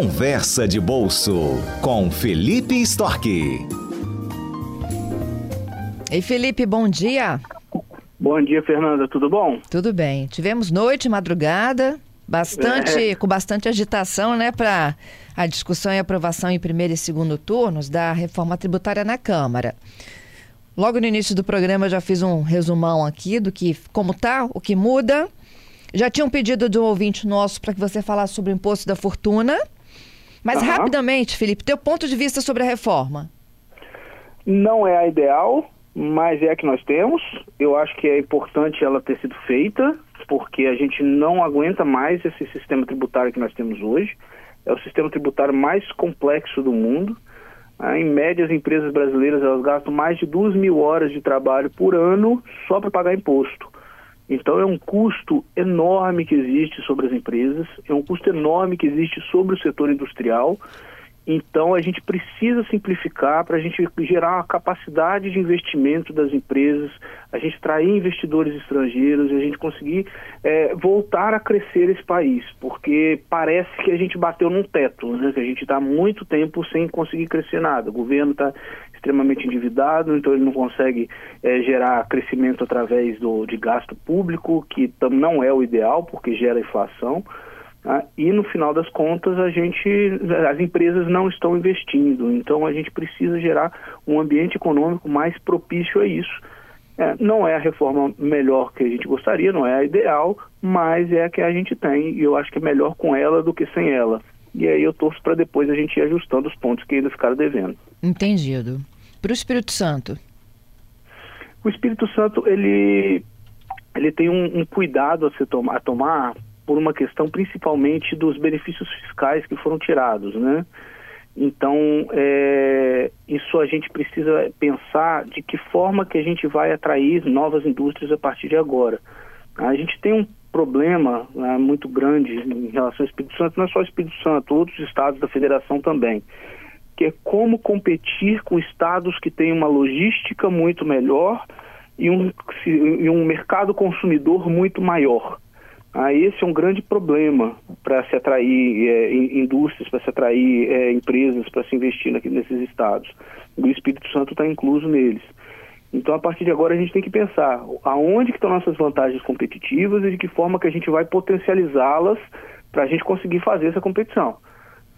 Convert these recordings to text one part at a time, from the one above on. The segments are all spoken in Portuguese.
Conversa de Bolso com Felipe Storck. Ei, Felipe, bom dia. Bom dia, Fernanda, tudo bom? Tudo bem. Tivemos noite, madrugada, bastante, é. com bastante agitação, né, para a discussão e aprovação em primeiro e segundo turnos da reforma tributária na Câmara. Logo no início do programa eu já fiz um resumão aqui do que como tá, o que muda. Já tinha um pedido de um ouvinte nosso para que você falasse sobre o imposto da fortuna. Mas uhum. rapidamente, Felipe, teu ponto de vista sobre a reforma. Não é a ideal, mas é a que nós temos. Eu acho que é importante ela ter sido feita, porque a gente não aguenta mais esse sistema tributário que nós temos hoje. É o sistema tributário mais complexo do mundo. Ah, em média, as empresas brasileiras elas gastam mais de duas mil horas de trabalho por ano só para pagar imposto. Então, é um custo enorme que existe sobre as empresas, é um custo enorme que existe sobre o setor industrial. Então, a gente precisa simplificar para a gente gerar uma capacidade de investimento das empresas, a gente atrair investidores estrangeiros e a gente conseguir é, voltar a crescer esse país, porque parece que a gente bateu num teto, né? que a gente está muito tempo sem conseguir crescer nada. O governo está extremamente endividado, então ele não consegue é, gerar crescimento através do, de gasto público, que não é o ideal, porque gera inflação. Né? E no final das contas a gente, as empresas não estão investindo, então a gente precisa gerar um ambiente econômico mais propício a isso. É, não é a reforma melhor que a gente gostaria, não é a ideal, mas é a que a gente tem e eu acho que é melhor com ela do que sem ela. E aí eu torço para depois a gente ir ajustando os pontos que ainda ficaram devendo. Entendido. Para o Espírito Santo? O Espírito Santo ele ele tem um, um cuidado a, se tomar, a tomar por uma questão principalmente dos benefícios fiscais que foram tirados, né? Então, é, isso a gente precisa pensar de que forma que a gente vai atrair novas indústrias a partir de agora. A gente tem um problema né, muito grande em relação ao Espírito Santo, não é só o Espírito Santo, outros estados da federação também, que é como competir com estados que têm uma logística muito melhor e um, e um mercado consumidor muito maior. Ah, esse é um grande problema para se atrair é, indústrias, para se atrair é, empresas, para se investir aqui, nesses estados. O Espírito Santo está incluso neles. Então, a partir de agora, a gente tem que pensar aonde que estão nossas vantagens competitivas e de que forma que a gente vai potencializá-las para a gente conseguir fazer essa competição.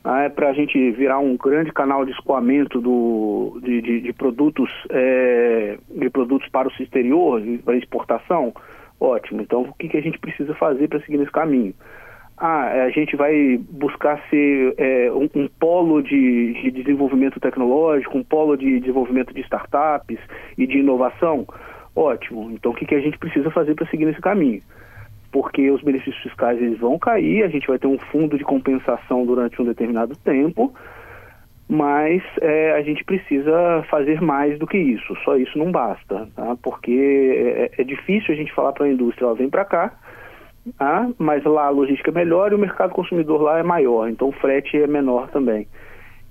Ah, é para a gente virar um grande canal de escoamento do, de, de, de produtos é, de produtos para o exterior, para exportação, Ótimo. Então, o que, que a gente precisa fazer para seguir nesse caminho? Ah, a gente vai buscar ser é, um, um, polo de, de, desenvolvimento tecnológico, um polo de desenvolvimento de startups e de inovação? Ótimo. Então, o que, que a gente precisa fazer para seguir nesse caminho? Porque os benefícios fiscais eles vão cair, a gente vai ter um fundo de compensação durante um determinado tempo, mas é, a gente precisa fazer mais do que isso. Só isso não basta, tá? porque é, é difícil a gente falar para a indústria, ela vem para cá, tá? mas lá a logística é melhor e o mercado consumidor lá é maior, então o frete é menor também.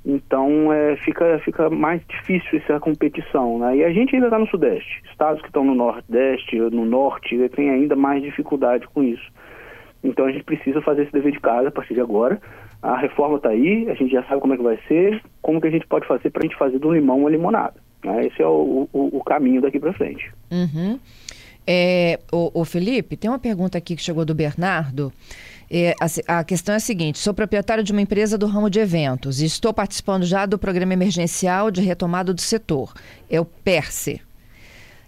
Então é, fica, fica mais difícil essa competição. Né? E a gente ainda está no Sudeste. Estados que estão no Nordeste, no Norte, têm ainda mais dificuldade com isso. Então a gente precisa fazer esse dever de casa a partir de agora a reforma está aí, a gente já sabe como é que vai ser, como que a gente pode fazer para a gente fazer do limão uma limonada. Né? Esse é o, o, o caminho daqui para frente. Uhum. É, o, o, Felipe, tem uma pergunta aqui que chegou do Bernardo. É, a, a, questão é a seguinte: sou proprietário de uma empresa do ramo de eventos e estou participando já do programa emergencial de retomada do setor. É o PERSE.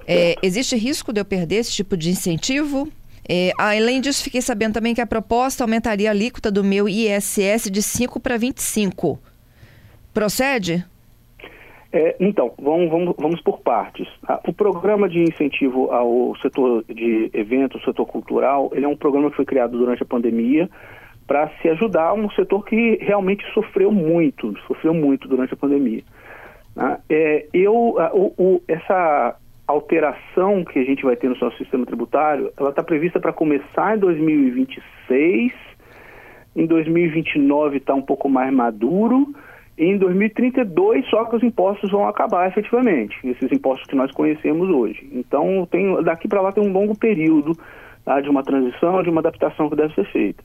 É, existe risco de eu perder esse tipo de incentivo? É, além disso, fiquei sabendo também que a proposta aumentaria a alíquota do meu ISS de 5 para 25. Procede? É, então, vamos, vamos, vamos por partes. Ah, o programa de incentivo ao setor de eventos, setor cultural, ele é um programa que foi criado durante a pandemia para se ajudar um setor que realmente sofreu muito, sofreu muito durante a pandemia. Ah, é, eu, ah, o, o, essa alteração que a gente vai ter no nosso sistema tributário, ela está prevista para começar em 2026, em 2029 está um pouco mais maduro, em 2032 só que os impostos vão acabar efetivamente, esses impostos que nós conhecemos hoje. Então, tem, daqui para lá tem um longo período tá, de uma transição, de uma adaptação que deve ser feita.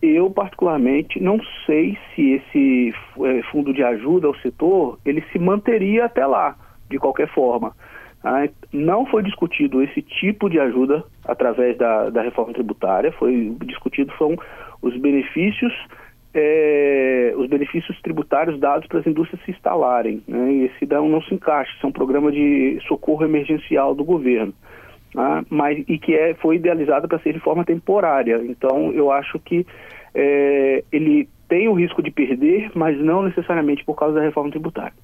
eu particularmente não sei se esse é, fundo de ajuda ao setor ele se manteria até lá de qualquer forma. Ah, não foi discutido esse tipo de ajuda através da, da reforma tributária, foi discutido foram os benefícios é, os benefícios tributários dados para as indústrias se instalarem. Né? E esse não, não se encaixa, isso é um programa de socorro emergencial do governo. Né? Mas, e que é, foi idealizado para ser de forma temporária. Então, eu acho que é, ele tem o risco de perder, mas não necessariamente por causa da reforma tributária.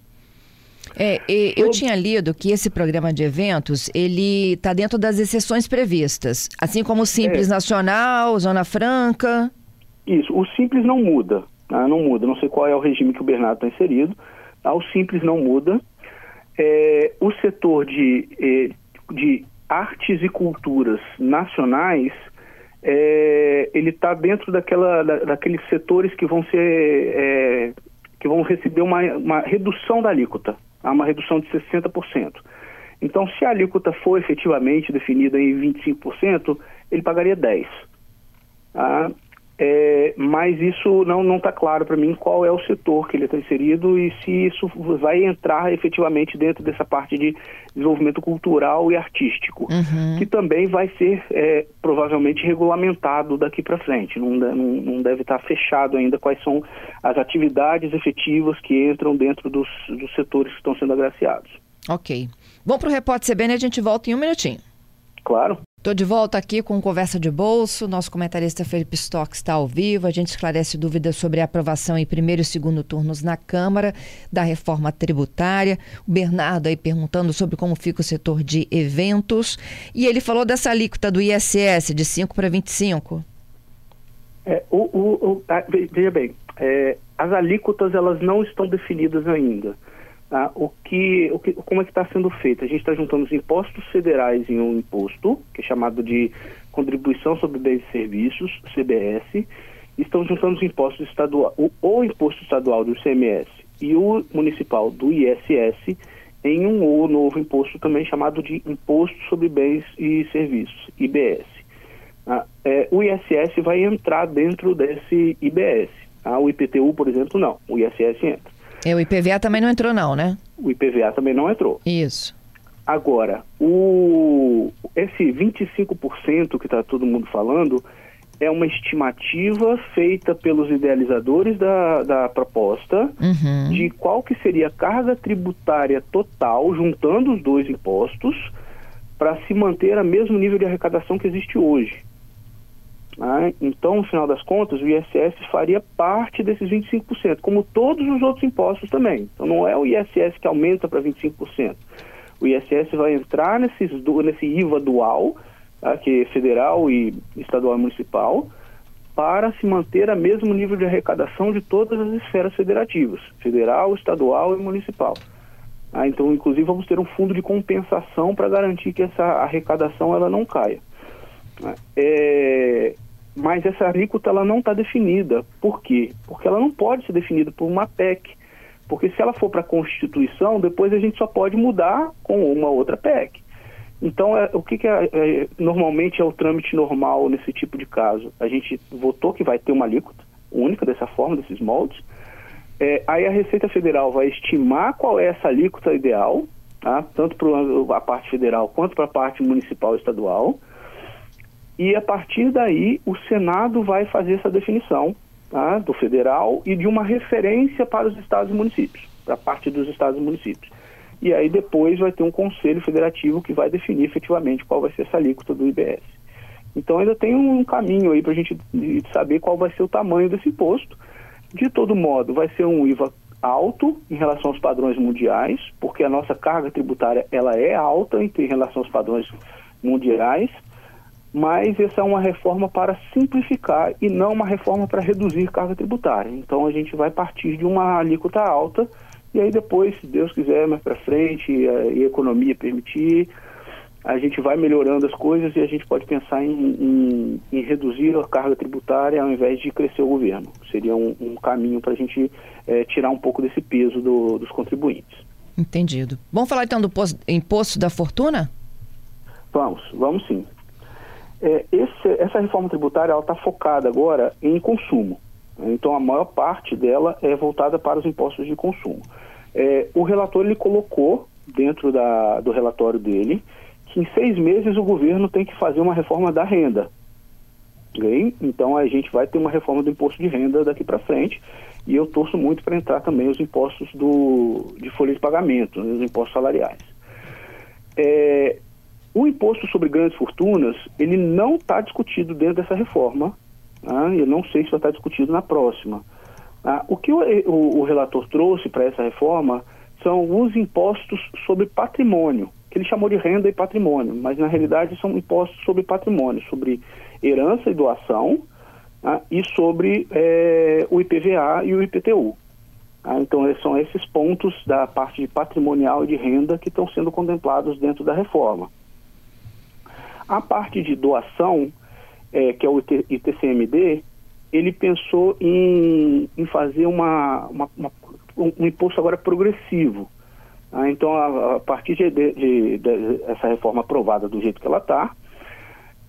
É, eu tinha lido que esse programa de eventos ele está dentro das exceções previstas, assim como o Simples é. Nacional, Zona Franca. Isso, o Simples não muda, né? não muda. Não sei qual é o regime que o Bernardo está inserido. Tá? O Simples não muda. É, o setor de, é, de artes e culturas nacionais é, ele está dentro daquela, da, daqueles setores que vão ser é, que vão receber uma, uma redução da alíquota, tá? uma redução de 60%. Então, se a alíquota for efetivamente definida em 25%, ele pagaria 10%. Tá? É, mas isso não está claro para mim qual é o setor que ele está inserido e se isso vai entrar efetivamente dentro dessa parte de desenvolvimento cultural e artístico, uhum. que também vai ser é, provavelmente regulamentado daqui para frente. Não, não, não deve estar tá fechado ainda quais são as atividades efetivas que entram dentro dos, dos setores que estão sendo agraciados. Ok. Bom, para o Repórter CBN a gente volta em um minutinho. Claro. Estou de volta aqui com Conversa de Bolso. Nosso comentarista Felipe Stock está ao vivo. A gente esclarece dúvidas sobre a aprovação em primeiro e segundo turnos na Câmara da reforma tributária. O Bernardo aí perguntando sobre como fica o setor de eventos. E ele falou dessa alíquota do ISS de 5 para 25. É, o, o, o, veja bem, é, as alíquotas elas não estão definidas ainda. Ah, o que, o que, como é que está sendo feito? A gente está juntando os impostos federais em um imposto, que é chamado de Contribuição sobre Bens e Serviços, CBS, estão juntando os impostos estaduais, o, o imposto estadual do ICMS e o municipal do ISS em um ou novo imposto também chamado de Imposto sobre Bens e Serviços, IBS. Ah, é, o ISS vai entrar dentro desse IBS. Ah, o IPTU, por exemplo, não. O ISS entra. É, o IPVA também não entrou, não, né? O IPVA também não entrou. Isso. Agora, o, esse 25% que está todo mundo falando é uma estimativa feita pelos idealizadores da, da proposta uhum. de qual que seria a carga tributária total, juntando os dois impostos, para se manter a mesmo nível de arrecadação que existe hoje. Né? Então, no final das contas, o ISS faria parte desses 25%, como todos os outros impostos também. Então, não é o ISS que aumenta para 25%. O ISS vai entrar nesses, nesse IVA dual, tá? que é federal e estadual e municipal, para se manter a mesmo nível de arrecadação de todas as esferas federativas, federal, estadual e municipal. Ah, então, inclusive, vamos ter um fundo de compensação para garantir que essa arrecadação ela não caia. É, mas essa alíquota ela não está definida. Por quê? Porque ela não pode ser definida por uma PEC. Porque se ela for para a Constituição, depois a gente só pode mudar com uma outra PEC. Então, é, o que, que é, é, normalmente é o trâmite normal nesse tipo de caso? A gente votou que vai ter uma alíquota única dessa forma, desses moldes. É, aí a Receita Federal vai estimar qual é essa alíquota ideal, tá? tanto para a parte federal quanto para a parte municipal e estadual e a partir daí o Senado vai fazer essa definição tá, do federal e de uma referência para os estados e municípios, para a parte dos estados e municípios. E aí depois vai ter um conselho federativo que vai definir efetivamente qual vai ser essa alíquota do IBS. Então ainda tem um caminho aí para a gente saber qual vai ser o tamanho desse imposto. De todo modo, vai ser um IVA alto em relação aos padrões mundiais, porque a nossa carga tributária ela é alta em relação aos padrões mundiais mas essa é uma reforma para simplificar e não uma reforma para reduzir carga tributária. Então a gente vai partir de uma alíquota alta e aí depois, se Deus quiser, mais para frente e a, economia permitir, a gente vai melhorando as coisas e a gente pode pensar em, em, em reduzir a carga tributária ao invés de crescer o governo. Seria um, um caminho para a gente é, tirar um pouco desse peso do, dos contribuintes. Entendido. Vamos falar então do imposto da fortuna? Vamos, vamos sim. É, esse, essa reforma tributária está focada agora em consumo. Então, a maior parte dela é voltada para os impostos de consumo. É, o relator ele colocou dentro da, do relatório dele que em seis meses o governo tem que fazer uma reforma da renda. Então, a gente vai ter uma reforma do imposto de renda daqui para frente. E eu torço muito para entrar também os impostos do, de folha de pagamento, né, os impostos salariais. É, o imposto sobre grandes fortunas, ele não está discutido dentro dessa reforma. Tá? Eu não sei se vai estar discutido na próxima. Tá? O que o, o, o relator trouxe para essa reforma são os impostos sobre patrimônio, que ele chamou de renda e patrimônio, mas na realidade são impostos sobre patrimônio, sobre herança e doação, ah, e sobre é, o IPVA e o IPTU. Ah, então, são esses pontos da parte de patrimonial e de renda que estão sendo contemplados dentro da reforma. A parte de doação, é, que é o ITCMD, ele pensou em, em fazer uma, uma, uma, um imposto agora progressivo. Ah, então, a, a partir de, de, de, essa reforma aprovada do jeito que ela está,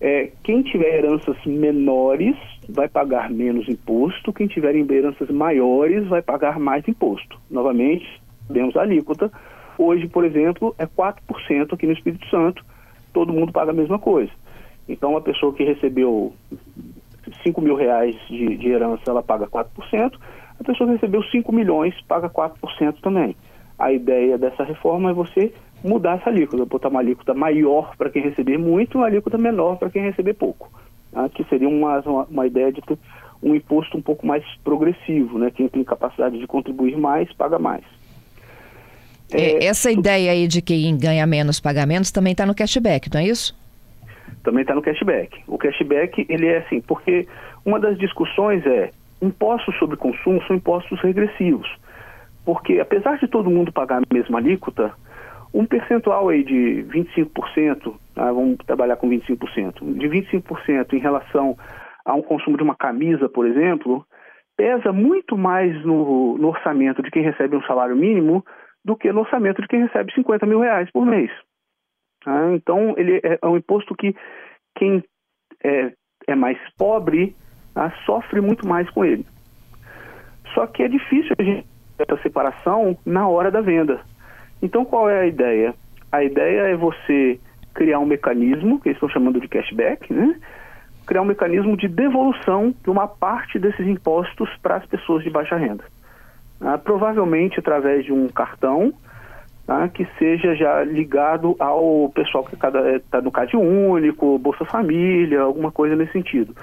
é, quem tiver heranças menores vai pagar menos imposto, quem tiver heranças maiores vai pagar mais imposto. Novamente, temos a alíquota. Hoje, por exemplo, é 4% aqui no Espírito Santo, todo mundo paga a mesma coisa. Então, uma pessoa que recebeu 5 mil reais de, de herança, ela paga 4%, a pessoa que recebeu 5 milhões paga 4% também. A ideia dessa reforma é você mudar essa alíquota, botar uma alíquota maior para quem receber muito e uma alíquota menor para quem receber pouco. Tá? Que seria uma, uma, ideia de ter um imposto um pouco mais progressivo, né? Quem tem capacidade de contribuir mais, paga mais. É, essa ideia aí de quem ganha menos pagamentos também está no cashback, não é isso? Também está no cashback. O cashback, ele é assim, porque uma das discussões é impostos sobre consumo são impostos regressivos. Porque apesar de todo mundo pagar a mesma alíquota, um percentual aí de 25%, tá? vamos trabalhar com 25%, de 25% em relação a um consumo de uma camisa, por exemplo, pesa muito mais no, no, orçamento de quem recebe um salário mínimo do que no orçamento de quem recebe 50 mil reais por mês. Tá? Então, ele é, é, um imposto que quem é, é mais pobre tá? sofre muito mais com ele. Só que é difícil a gente essa separação na hora da venda. Então, qual é a ideia? A ideia é você criar um mecanismo, que eles estão chamando de cashback, né? criar um mecanismo de devolução de uma parte desses impostos para as pessoas de baixa renda. Ah, provavelmente através de um cartão tá? que seja já ligado ao pessoal que está no CAD único, Bolsa Família, alguma coisa nesse sentido.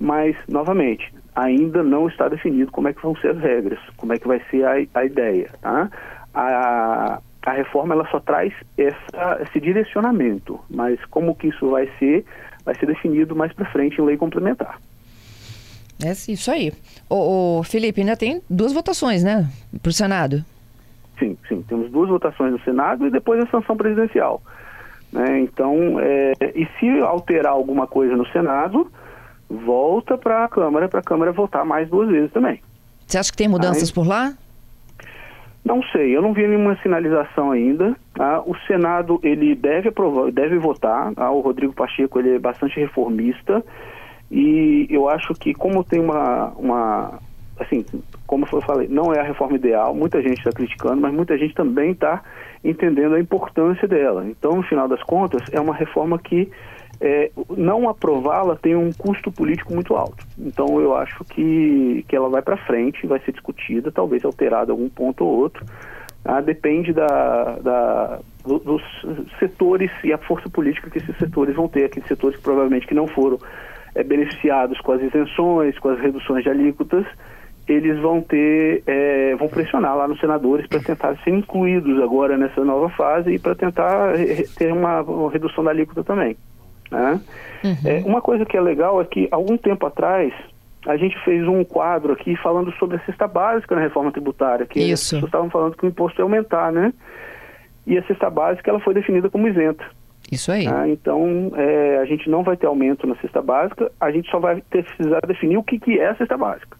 Mas, novamente, ainda não está definido como é que vão ser as regras, como é que vai ser a, a ideia. Tá? A, a reforma ela só traz essa, esse direcionamento, mas como que isso vai ser, vai ser definido mais para frente em lei complementar. É isso aí. O, Felipe, ainda tem duas votações, né, para o Senado? Sim, sim. Temos duas votações no Senado e depois a sanção presidencial. Né? Então, é, e se alterar alguma coisa no Senado, volta para a Câmara, para a Câmara votar mais duas vezes também. Você acha que tem mudanças Aí, por lá? Não sei, eu não vi nenhuma sinalização ainda. Tá? O Senado ele deve aprovar, deve votar. Tá? O Rodrigo Pacheco ele é bastante reformista e eu acho que como tem uma, uma assim, como eu falei, não é a reforma ideal. Muita gente está criticando, mas muita gente também está entendendo a importância dela. Então, no final das contas, é uma reforma que é, não aprová-la tem um custo político muito alto. Então eu acho que, que ela vai para frente, vai ser discutida, talvez alterada algum ponto ou outro. Ah, depende da, da, dos setores e a força política que esses setores vão ter, aqueles setores que provavelmente que não foram é, beneficiados com as isenções, com as reduções de alíquotas, eles vão ter, é, vão pressionar lá nos senadores para tentar ser incluídos agora nessa nova fase e para tentar ter uma, redução da alíquota também. Né? Uhum. É, uma coisa que é legal é que, algum tempo atrás, a gente fez um quadro aqui falando sobre a cesta básica na reforma tributária, que Isso. as pessoas estavam falando que o imposto ia aumentar, né? E a cesta básica ela foi definida como isenta. Isso aí. Ah, então, é, a gente não vai ter aumento na cesta básica, a gente só vai ter, precisar definir o que, que é a cesta básica.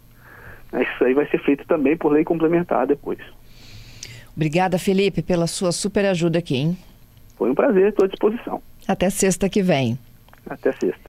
Isso aí vai ser feito também por lei complementar depois. Obrigada, Felipe, pela sua super ajuda aqui, hein? Foi um prazer, estou à disposição. Até sexta que vem. Até sexta.